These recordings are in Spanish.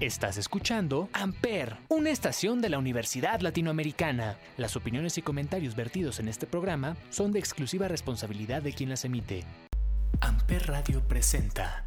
Estás escuchando Amper, una estación de la Universidad Latinoamericana. Las opiniones y comentarios vertidos en este programa son de exclusiva responsabilidad de quien las emite. Amper Radio presenta.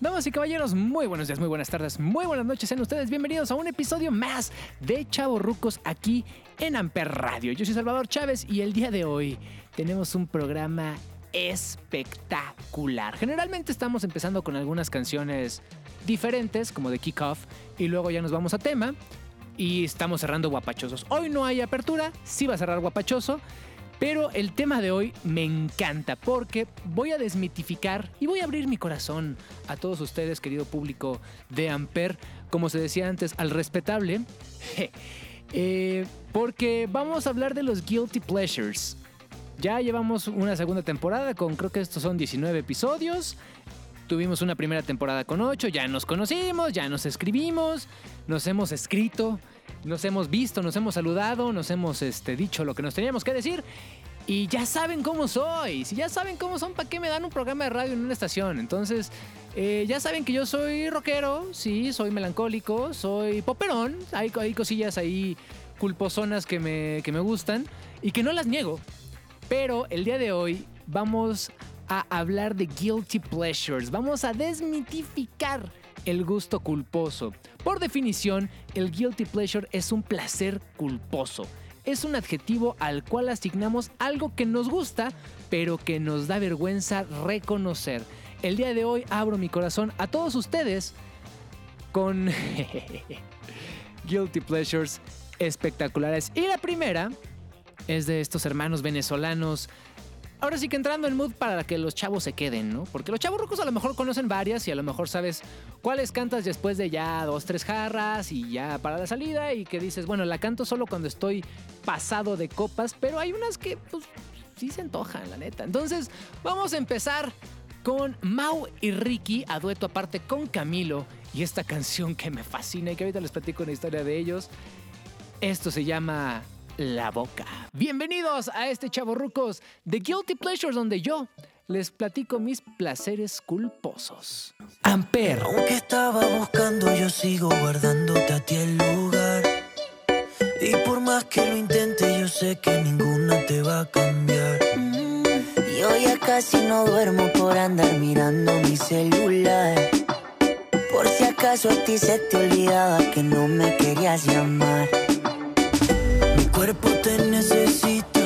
Damas y caballeros, muy buenos días, muy buenas tardes, muy buenas noches. Sean ustedes bienvenidos a un episodio más de Chavo Rucos aquí en Amper Radio. Yo soy Salvador Chávez y el día de hoy tenemos un programa espectacular. Generalmente estamos empezando con algunas canciones diferentes, como de kickoff, y luego ya nos vamos a tema y estamos cerrando guapachosos. Hoy no hay apertura, sí va a cerrar guapachoso. Pero el tema de hoy me encanta porque voy a desmitificar y voy a abrir mi corazón a todos ustedes, querido público de Amper, como se decía antes, al respetable. Eh, porque vamos a hablar de los guilty pleasures. Ya llevamos una segunda temporada con creo que estos son 19 episodios. Tuvimos una primera temporada con 8, ya nos conocimos, ya nos escribimos, nos hemos escrito nos hemos visto, nos hemos saludado, nos hemos este, dicho lo que nos teníamos que decir. Y ya saben cómo soy. Si ya saben cómo son, ¿para qué me dan un programa de radio en una estación? Entonces, eh, ya saben que yo soy rockero, sí, soy melancólico, soy poperón. Hay, hay cosillas ahí culposonas que me, que me gustan y que no las niego. Pero el día de hoy vamos a hablar de guilty pleasures. Vamos a desmitificar el gusto culposo. Por definición, el guilty pleasure es un placer culposo. Es un adjetivo al cual asignamos algo que nos gusta, pero que nos da vergüenza reconocer. El día de hoy abro mi corazón a todos ustedes con guilty pleasures espectaculares. Y la primera es de estos hermanos venezolanos ahora sí que entrando en mood para que los chavos se queden, ¿no? Porque los chavos rucos a lo mejor conocen varias y a lo mejor sabes cuáles cantas después de ya dos, tres jarras y ya para la salida y que dices, bueno, la canto solo cuando estoy pasado de copas, pero hay unas que pues sí se antojan, la neta. Entonces, vamos a empezar con Mau y Ricky a dueto aparte con Camilo y esta canción que me fascina y que ahorita les platico una historia de ellos. Esto se llama la boca. Bienvenidos a este Chavorrucos de Guilty Pleasures, donde yo les platico mis placeres culposos. Amper. Aunque estaba buscando, yo sigo guardándote a ti el lugar. Y por más que lo intente, yo sé que ninguna te va a cambiar. Mm, yo ya casi no duermo por andar mirando mi celular. Por si acaso a ti se te olvidaba que no me querías llamar cuerpo te necesita,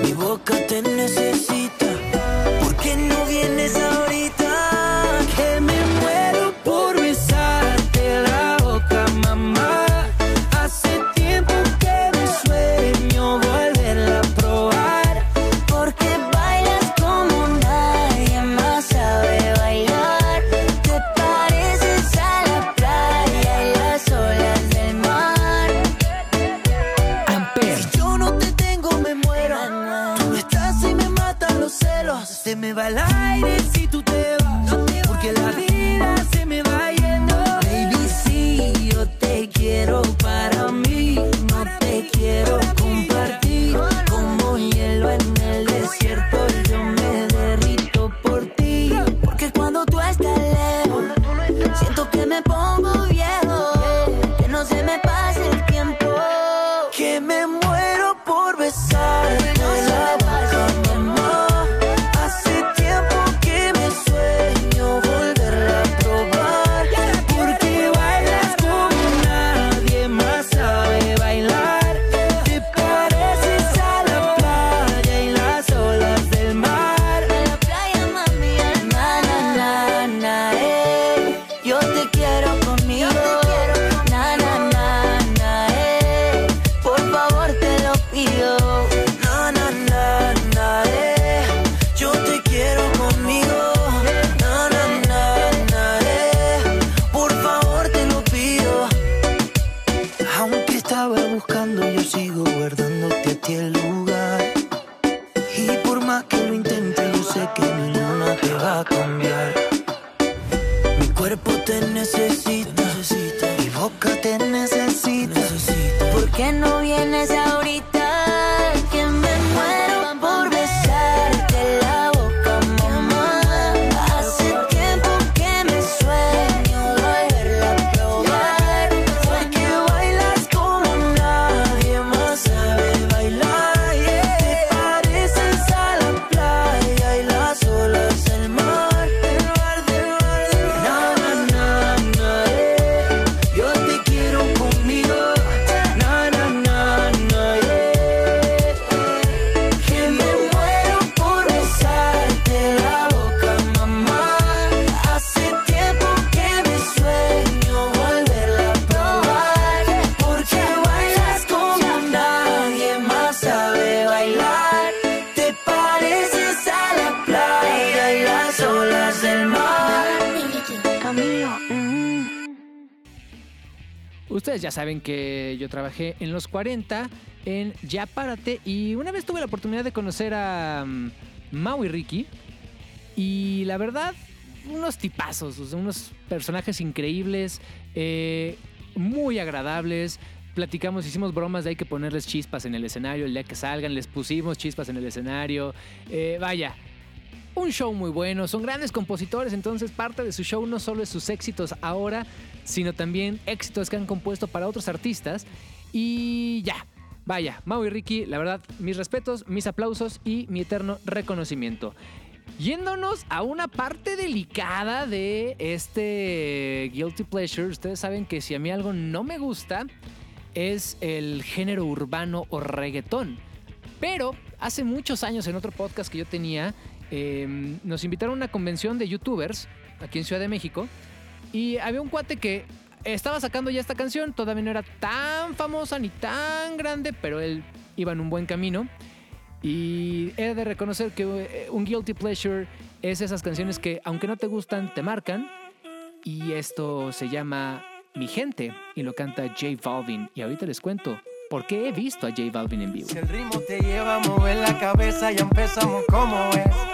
mi boca te necesita. Se me va el aire buscando, yo sigo guardándote a ti el lugar. Y por más que lo intente, yo sé que ninguna te va a cambiar. Mi cuerpo te necesita, mi boca te necesita. ¿Por qué no vienes ahorita? Ustedes ya saben que yo trabajé en los 40 en Ya Párate y una vez tuve la oportunidad de conocer a um, Mau y Ricky y la verdad, unos tipazos, unos personajes increíbles, eh, muy agradables. Platicamos, hicimos bromas de hay que ponerles chispas en el escenario. El día que salgan, les pusimos chispas en el escenario. Eh, vaya, un show muy bueno. Son grandes compositores, entonces parte de su show no solo es sus éxitos ahora, sino también éxitos que han compuesto para otros artistas. Y ya, vaya, Mau y Ricky, la verdad, mis respetos, mis aplausos y mi eterno reconocimiento. Yéndonos a una parte delicada de este Guilty Pleasure, ustedes saben que si a mí algo no me gusta es el género urbano o reggaetón. Pero hace muchos años en otro podcast que yo tenía, eh, nos invitaron a una convención de youtubers aquí en Ciudad de México y había un cuate que estaba sacando ya esta canción, todavía no era tan famosa ni tan grande, pero él iba en un buen camino. Y he de reconocer que eh, un guilty pleasure es esas canciones que, aunque no te gustan, te marcan. Y esto se llama Mi Gente y lo canta J Balvin. Y ahorita les cuento por qué he visto a J Balvin en vivo. El ritmo te lleva a mover la cabeza, ya empezamos como es.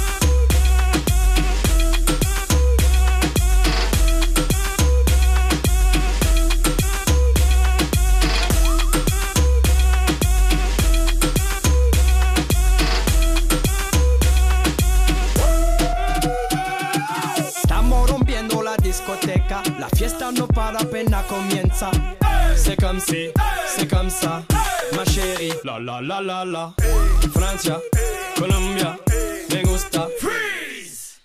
La fiesta no para apenas comienza. C'est comme si, c'est comme ça, ma chérie. La la la la la. Francia, Colombia, me gusta. Freeze.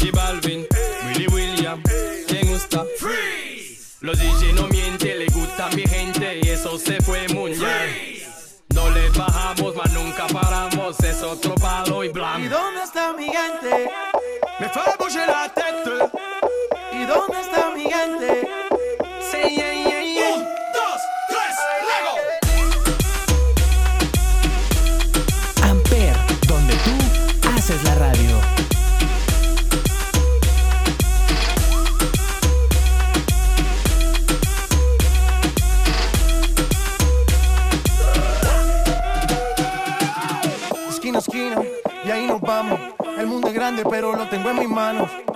Y Balvin, Willy William, me gusta. Freeze. Los DJ no mienten, le gusta a mi gente y eso se fue muy bien. No le bajamos, mas nunca paramos, es otro palo y ¿Y blanco. dónde está mi gente? Me tête. ¿Y dónde está mi gente? Say yeah, yeah, yeah. Un, dos, tres, Lego. Amper, donde tú haces la radio. Esquina a esquina, y ahí nos vamos. El mundo es grande, pero lo tengo en mis manos.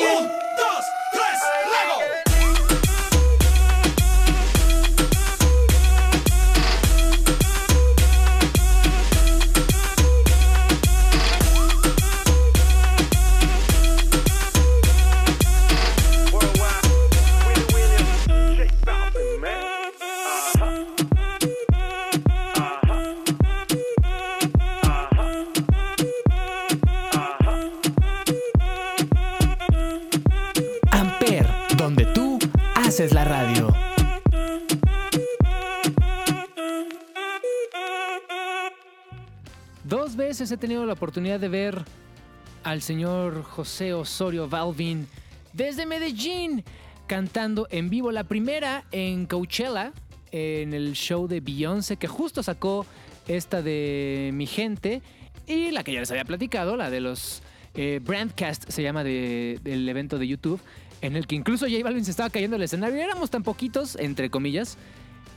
yeah. Haces la radio. Dos veces he tenido la oportunidad de ver al señor José Osorio Balvin desde Medellín cantando en vivo. La primera en Coachella, en el show de Beyoncé, que justo sacó esta de Mi Gente. Y la que ya les había platicado, la de los eh, Brandcast, se llama de- del evento de YouTube, en el que incluso J Balvin se estaba cayendo del escenario. Éramos tan poquitos, entre comillas,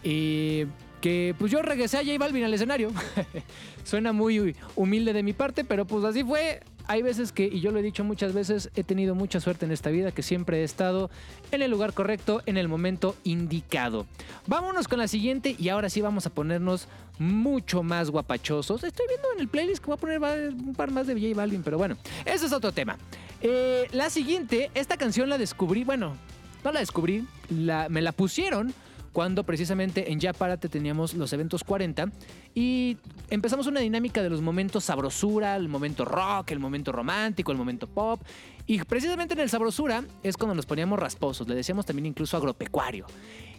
y que pues yo regresé a J Balvin al escenario. Suena muy humilde de mi parte, pero pues así fue. Hay veces que, y yo lo he dicho muchas veces, he tenido mucha suerte en esta vida, que siempre he estado en el lugar correcto, en el momento indicado. Vámonos con la siguiente y ahora sí vamos a ponernos mucho más guapachosos. Estoy viendo en el playlist que voy a poner un par más de J Balvin, pero bueno, ese es otro tema. Eh, la siguiente, esta canción la descubrí, bueno, no la descubrí, la, me la pusieron cuando precisamente en Ya Párate teníamos los eventos 40 y empezamos una dinámica de los momentos sabrosura, el momento rock, el momento romántico, el momento pop. Y precisamente en el sabrosura es cuando nos poníamos rasposos, le decíamos también incluso agropecuario.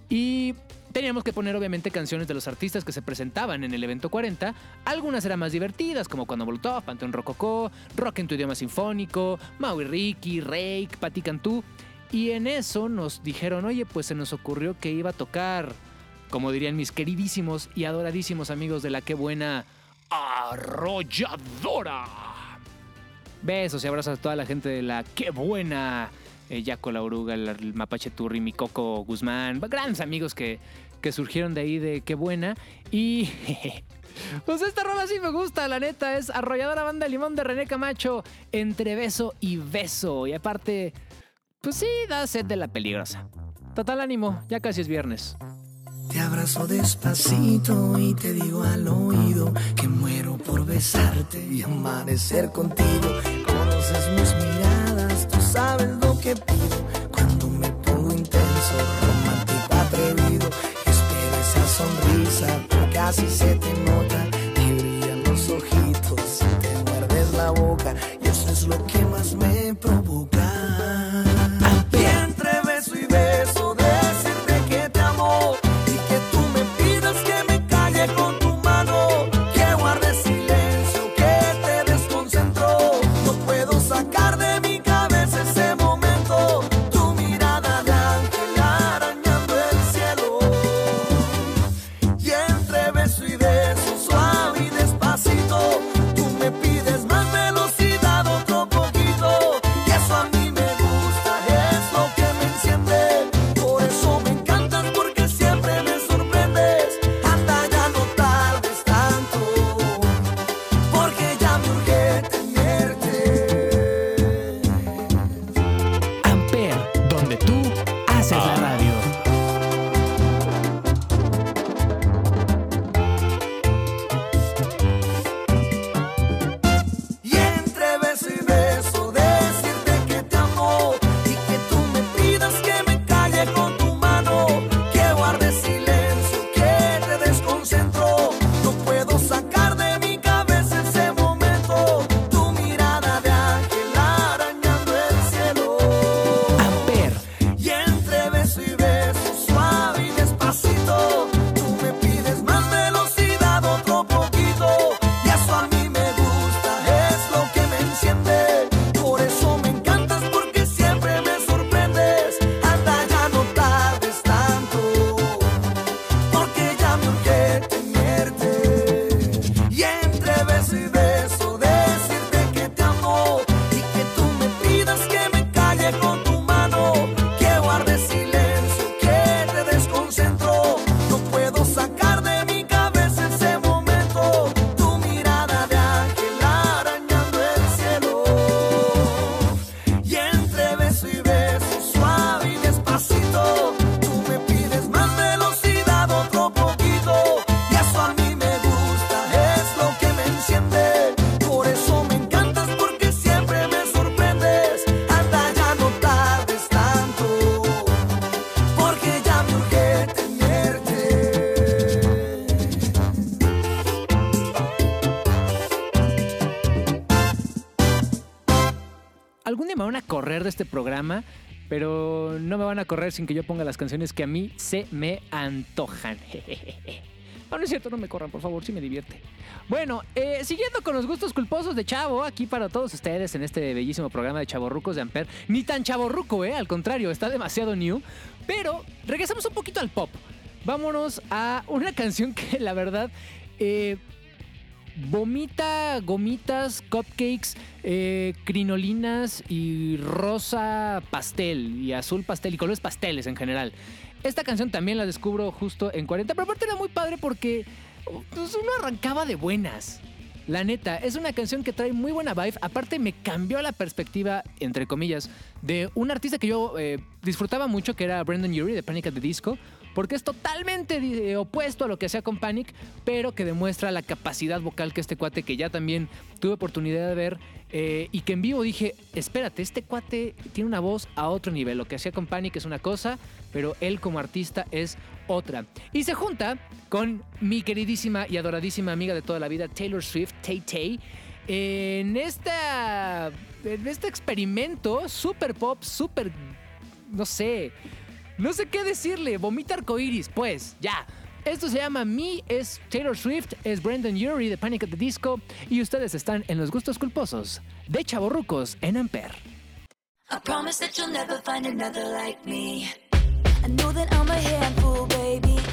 Y teníamos que poner obviamente canciones de los artistas que se presentaban en el evento 40. Algunas eran más divertidas, como cuando Molotov, Panteón Rococó, Rock en tu idioma sinfónico, Maui Ricky, Rake, Patti Cantú. Y en eso nos dijeron, oye, pues se nos ocurrió que iba a tocar, como dirían mis queridísimos y adoradísimos amigos de la Qué Buena Arrolladora. Besos y abrazos a toda la gente de la Qué Buena. Eh, Yaco La Oruga, el, Mapache Turri, mi Coco Guzmán. Grandes amigos que, que surgieron de ahí de Qué Buena. Y... Pues esta rola sí me gusta, la neta, es Arrolladora Banda Limón de René Camacho, entre beso y beso. Y aparte, pues sí, da sed de la peligrosa. Total ánimo, ya casi es viernes. Te abrazo despacito y te digo al oído que muero por besarte y amanecer contigo. Conoces mis miradas, tú sabes lo que pido. Cuando me pongo intenso, romántico, atrevido, espero esa sonrisa, porque casi se te nota. Te brillan los ojitos, te muerdes la boca y eso es lo que más me provoca. Este programa, pero no me van a correr sin que yo ponga las canciones que a mí se me antojan. No, no es cierto, no me corran, por favor, si me divierte. Bueno, eh, siguiendo con los gustos culposos de Chavo, aquí para todos ustedes en este bellísimo programa de Chavorrucos de Amper. Ni tan chavorruco, ¿eh? Al contrario, está demasiado new. Pero regresamos un poquito al pop. Vámonos a una canción que la verdad... Eh, vomita gomitas, cupcakes, eh, crinolinas y rosa pastel y azul pastel y colores pasteles en general. Esta canción también la descubro justo en 40, pero aparte era muy padre porque pues, uno arrancaba de buenas. La neta, es una canción que trae muy buena vibe. Aparte, me cambió la perspectiva, entre comillas, de un artista que yo eh, disfrutaba mucho, que era Brendan Urie de Panic at the Disco. Porque es totalmente eh, opuesto a lo que hacía con Panic, pero que demuestra la capacidad vocal que este cuate, que ya también tuve oportunidad de ver, eh, y que en vivo dije, espérate, este cuate tiene una voz a otro nivel. Lo que hacía con Panic es una cosa, pero él como artista es otra. Y se junta con mi queridísima y adoradísima amiga de toda la vida, Taylor Swift, Tay Tay, en, esta, en este experimento super pop, super, no sé, no sé qué decirle, vomita arcoiris, pues, ya. Esto se llama Me, es Taylor Swift, es Brendan Urie de Panic at the Disco y ustedes están en los gustos culposos de Chavorrucos en Amper. I promise that you'll never find another like me. I know that I'm a handful, baby.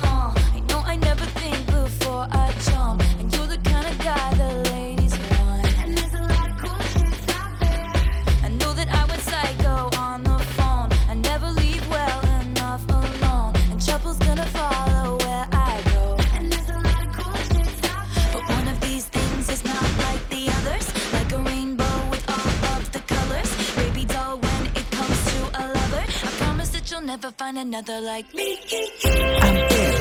Never find another like me. I'm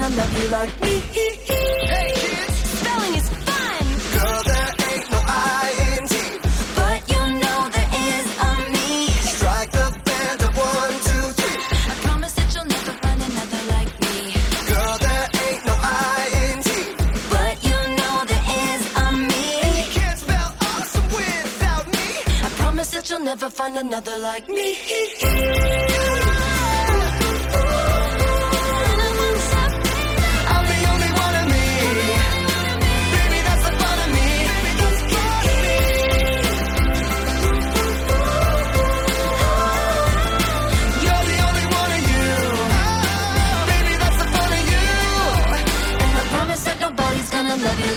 gonna love you like me. Hey, kids. Spelling is fun, Girl, there ain't no I-N-T. but you know there is a me. Strike the band of one, two, three. I promise that you'll never find another like me. Girl, there ain't no I-N-T. But you know there is a me. You Can't spell awesome without me. I promise that you'll never find another like me.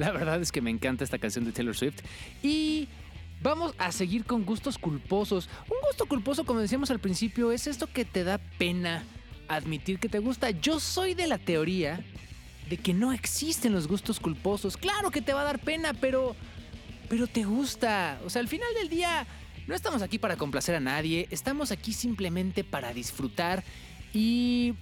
La verdad es que me encanta esta canción de Taylor Swift. Y vamos a seguir con gustos culposos. Un gusto culposo, como decíamos al principio, es esto que te da pena admitir que te gusta. Yo soy de la teoría de que no existen los gustos culposos. Claro que te va a dar pena, pero pero te gusta. O sea, al final del día no estamos aquí para complacer a nadie, estamos aquí simplemente para disfrutar y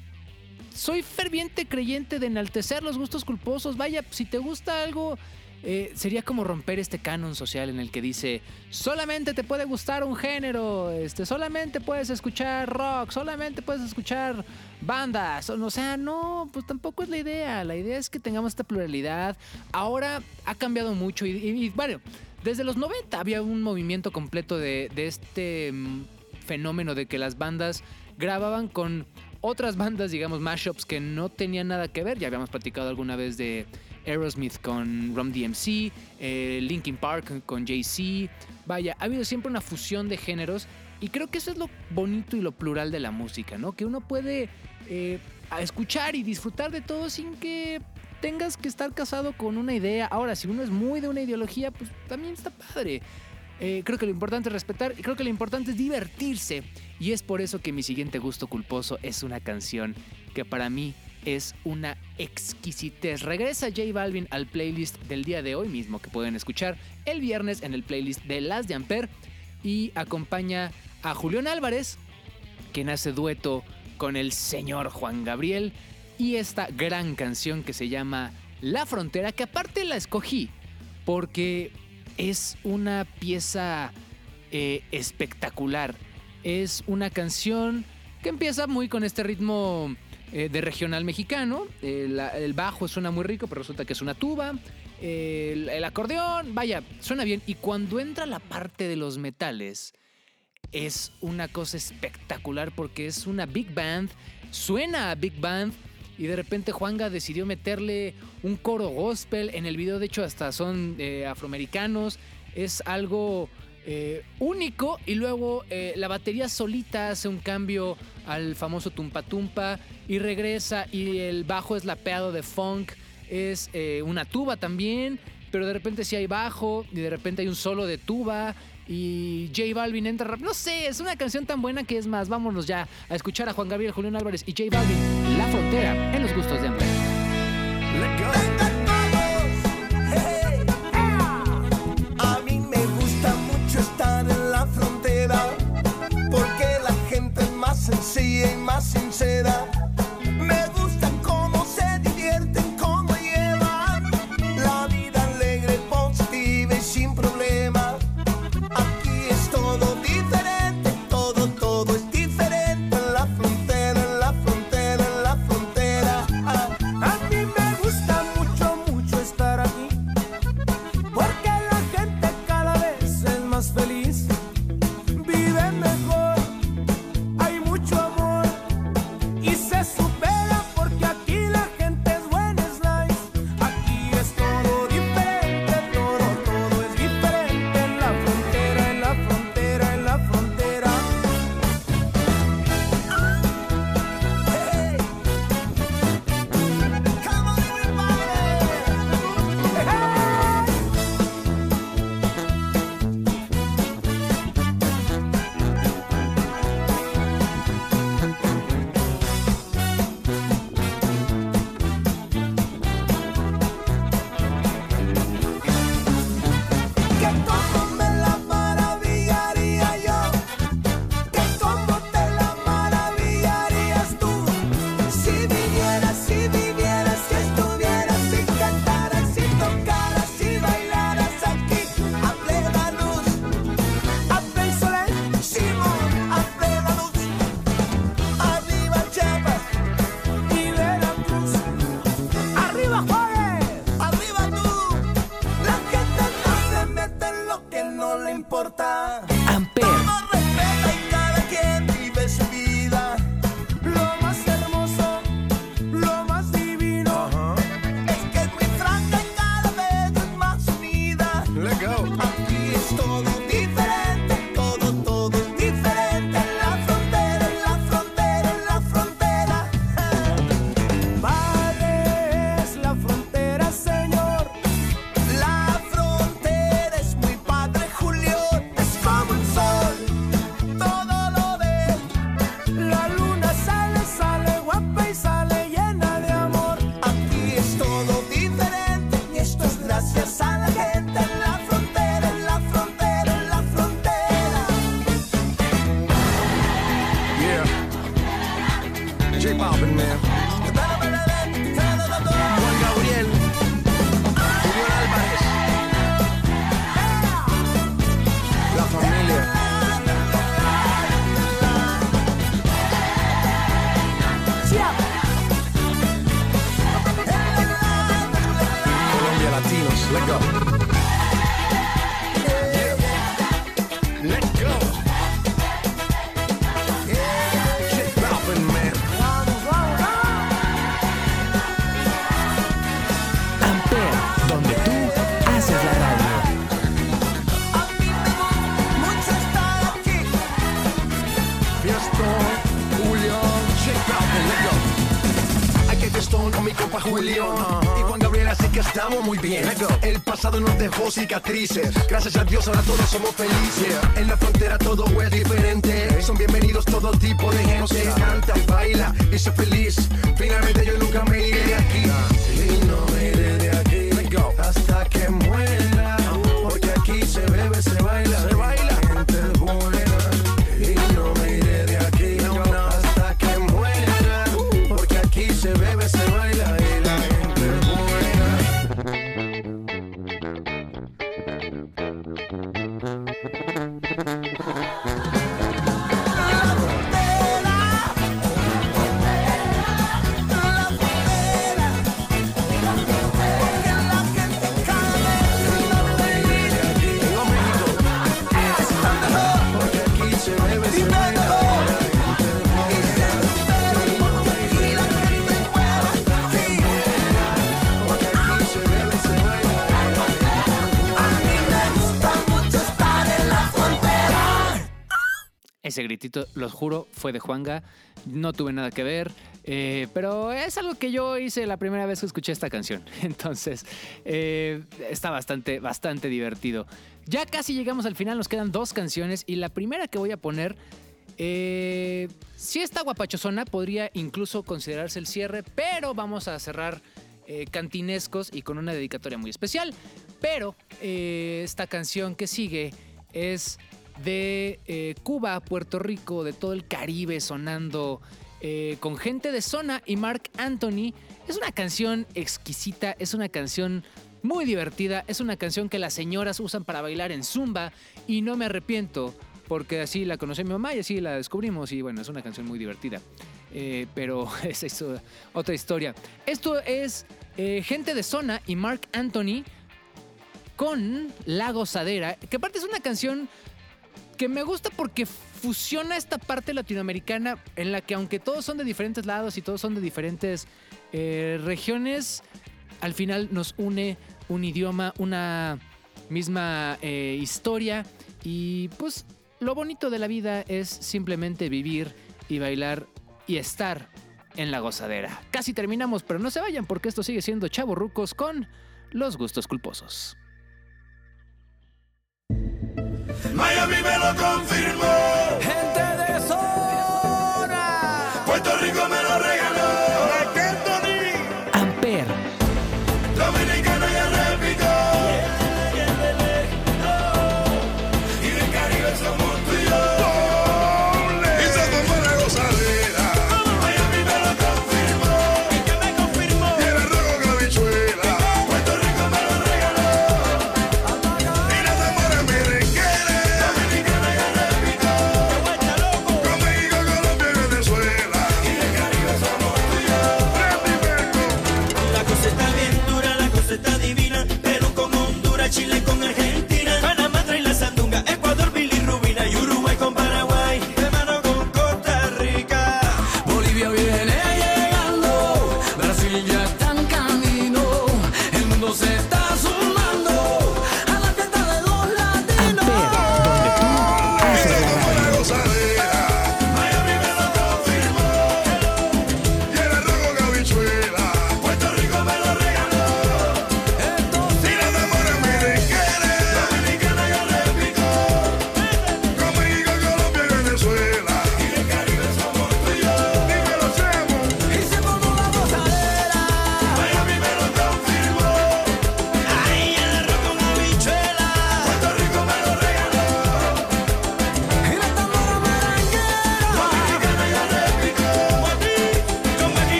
soy ferviente creyente de enaltecer los gustos culposos. Vaya, si te gusta algo, eh, sería como romper este canon social en el que dice solamente te puede gustar un género, este, solamente puedes escuchar rock, solamente puedes escuchar bandas. O sea, no, pues tampoco es la idea. La idea es que tengamos esta pluralidad. Ahora ha cambiado mucho y, y- bueno, desde los 90 había un movimiento completo de, de este mm, fenómeno de que las bandas grababan con otras bandas, digamos, mashups que no tenían nada que ver. Ya habíamos platicado alguna vez de Aerosmith con Rum DMC, eh, Linkin Park con Jay-Z. Vaya, ha habido siempre una fusión de géneros y creo que eso es lo bonito y lo plural de la música, ¿no? Que uno puede eh, escuchar y disfrutar de todo sin que tengas que estar casado con una idea. Ahora, si uno es muy de una ideología, pues también está padre. Eh, creo que lo importante es respetar y creo que lo importante es divertirse. Y es por eso que mi siguiente gusto culposo es una canción que para mí es una exquisitez. Regresa J Balvin al playlist del día de hoy mismo que pueden escuchar el viernes en el playlist de Las de Amper y acompaña a Julián Álvarez, quien hace dueto con el señor Juan Gabriel y esta gran canción que se llama La Frontera, que aparte la escogí porque es una pieza eh, espectacular. Es una canción que empieza muy con este ritmo eh, de regional mexicano. El, el, bajo suena muy rico, pero resulta que es una tuba. El, acordeón, vaya, suena bien. Y cuando entra la parte de los metales, es una cosa espectacular porque es una big band. Suena a big band. Y de repente Juanga decidió meterle un coro gospel. En el video, de hecho, hasta son eh, afroamericanos. Es algo eh, único. Y luego eh, la batería solita hace un cambio al famoso tumpa tumpa y regresa. Y el bajo es lapeado de funk, es una tuba también, pero de repente sí hay bajo y de repente hay un solo de tuba y J Balvin entra No sé, es una canción tan buena que es más, vámonos ya a escuchar a Juan Gabriel, Julián Álvarez y J Balvin, La Frontera, en los gustos de hambre. sencilla y más sincera. Let go. Yeah. Let go. Yeah. Kick bopping, man. Amper, donde tú haces la radio. Fiesta, Julio, kick bopping, let go. Hay que fiestón con mi compa Julio. Y Juan Gabriel, así que estamos muy bien. Pasado nos dejó cicatrices. Gracias a Dios ahora todos somos felices. En la frontera todo es diferente. Son bienvenidos todo tipo de gente. Canta baila y sé feliz. Finalmente yo nunca me iré de aquí. Ese gritito, los juro, fue de Juanga. No tuve nada que ver. eh, pero es algo que yo hice la primera vez que escuché esta canción. Entonces, eh, está bastante, bastante divertido. Ya casi llegamos al final, nos quedan dos canciones. Y la primera que voy a poner. Eh, si está guapachosona, podría incluso considerarse el cierre, pero vamos a cerrar eh, cantinescos y con una dedicatoria muy especial. Pero esta canción que sigue es de eh, Cuba, Puerto Rico, de todo el Caribe sonando eh, con gente de zona y Mark Anthony. Es una canción exquisita, es una canción muy divertida, es una canción que las señoras usan para bailar en zumba y no me arrepiento porque así la conocí mi mamá y así la descubrimos y bueno, es una canción muy divertida. Eh, pero esa es otra historia. Esto es gente de zona y Mark Anthony con La Gozadera, que aparte es una canción que me gusta porque fusiona esta parte latinoamericana en la que aunque todos son de diferentes lados y todos son de diferentes eh, regiones, al final nos une un idioma, una misma eh, historia y pues lo bonito de la vida es simplemente vivir y bailar y estar en la gozadera. Casi terminamos, pero no se vayan porque esto sigue siendo Chavo Rucos con los gustos culposos. Miami me lo confirmó.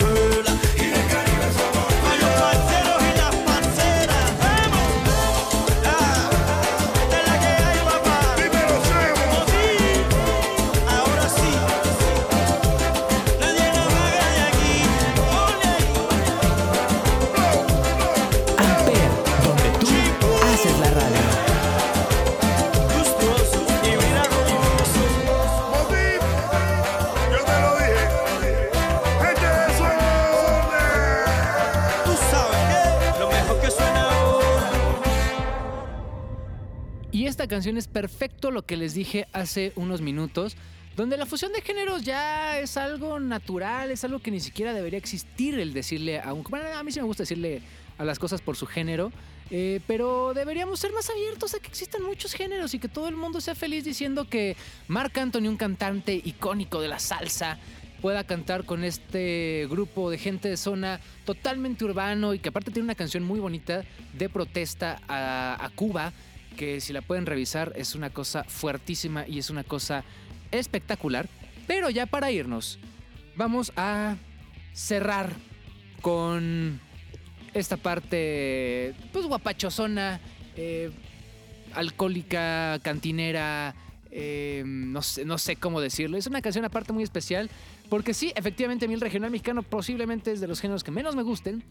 feu es perfecto lo que les dije hace unos minutos, donde la fusión de géneros ya es algo natural, es algo que ni siquiera debería existir el decirle a un... Bueno, a mí sí me gusta decirle a las cosas por su género, eh, pero deberíamos ser más abiertos a que existan muchos géneros y que todo el mundo sea feliz diciendo que Marc Anthony, un cantante icónico de la salsa, pueda cantar con este grupo de gente de zona totalmente urbano y que aparte tiene una canción muy bonita de protesta a Cuba, que si la pueden revisar es una cosa fuertísima y es una cosa espectacular. Pero ya para irnos, vamos a cerrar con esta parte, pues guapachosona, eh, alcohólica, cantinera, eh, no, sé, no sé cómo decirlo. Es una canción aparte muy especial, porque sí, efectivamente a mí el regional mexicano posiblemente es de los géneros que menos me gusten,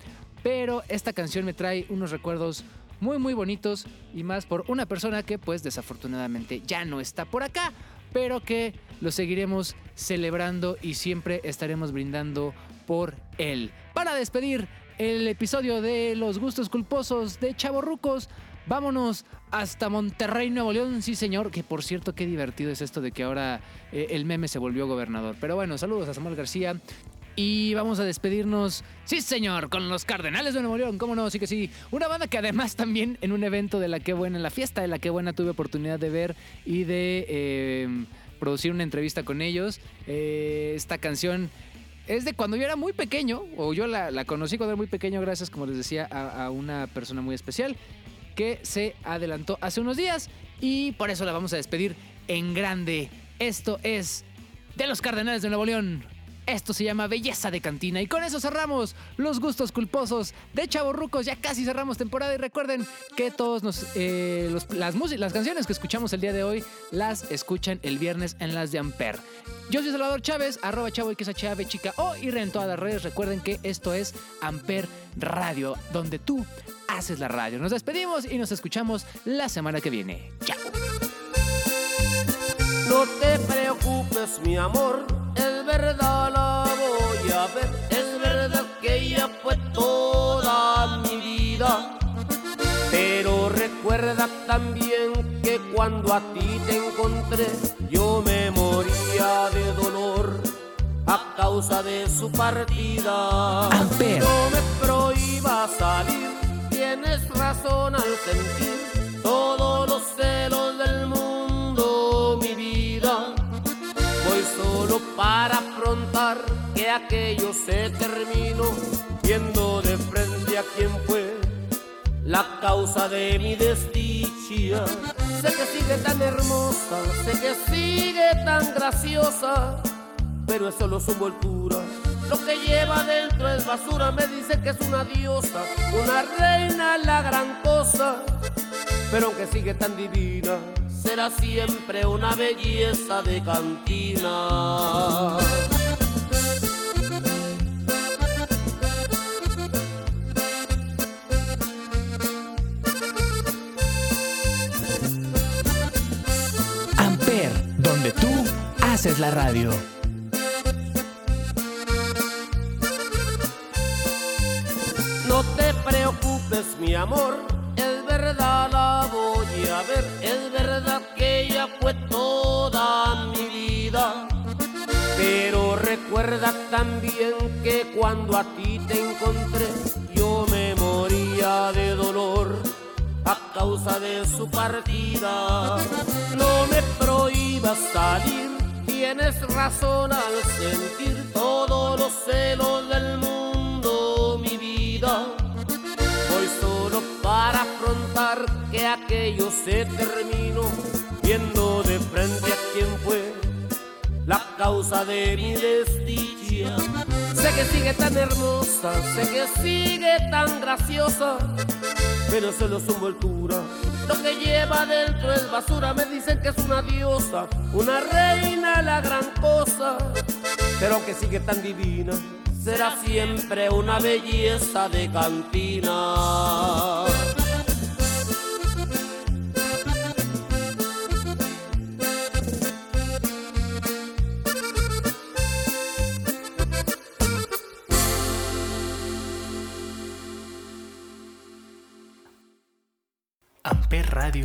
pero esta canción me trae unos recuerdos muy muy bonitos y más por una persona que pues desafortunadamente ya no está por acá, pero que lo seguiremos celebrando y siempre estaremos brindando por él. Para despedir el episodio de Los Gustos Culposos de Chavorrucos, vámonos hasta Monterrey, Nuevo León, sí señor, que por cierto qué divertido es esto de que ahora eh, el meme se volvió gobernador. Pero bueno, saludos a Samuel García. Y vamos a despedirnos, sí señor, con los Cardenales de Nuevo León, cómo no, sí que sí. Una banda que además también en un evento de la que buena, en la fiesta de la que buena tuve oportunidad de ver y de eh, producir una entrevista con ellos. Eh, esta canción es de cuando yo era muy pequeño, o yo la, conocí cuando era muy pequeño gracias, como les decía, a, a una persona muy especial que se adelantó hace unos días y por eso la vamos a despedir en grande. Esto es de los Cardenales de Nuevo León. Esto se llama Belleza de Cantina. Y con eso cerramos los gustos culposos de Chavorrucos. Ya casi cerramos temporada. Y recuerden que todos nos, eh, las, las canciones que escuchamos el día de hoy las escuchan el viernes en las de Amper. Yo soy Salvador Chávez, arroba chavo y chica o y en todas las redes. Recuerden que esto es Amper Radio, donde tú haces la radio. Nos despedimos y nos escuchamos la semana que viene. Chao. No te preocupes, mi amor, es verdad la voy a ver, es verdad que ella fue toda mi vida. Pero recuerda también que cuando a ti te encontré, yo me moría de dolor a causa de su partida. Amper. No me prohíba salir, tienes razón al sentir todos los celos del solo para afrontar que aquello se terminó, viendo de frente a quien fue la causa de mi desdicha. Sé que sigue tan hermosa, sé que sigue tan graciosa, pero es solo su envoltura. Lo que lleva dentro es basura, me dice que es una diosa, una reina, la gran cosa. Pero aunque sigue tan divina, será siempre una belleza de cantina. Amper, donde tú haces la radio. No te preocupes, mi amor, la voy a ver, es verdad que ella fue toda mi vida. Pero recuerda también que cuando a ti te encontré, yo me moría de dolor a causa de su partida. No me prohíbas salir, tienes razón al sentir todos los celos del mundo, mi vida. Que aquello se terminó, viendo de frente a quien fue la causa de mi desdicha. Sé que sigue tan hermosa, sé que sigue tan graciosa, pero solo su envoltura. Lo que lleva dentro es basura, me dicen que es una diosa, una reina, la gran cosa, pero que sigue tan divina, será siempre una belleza de cantina.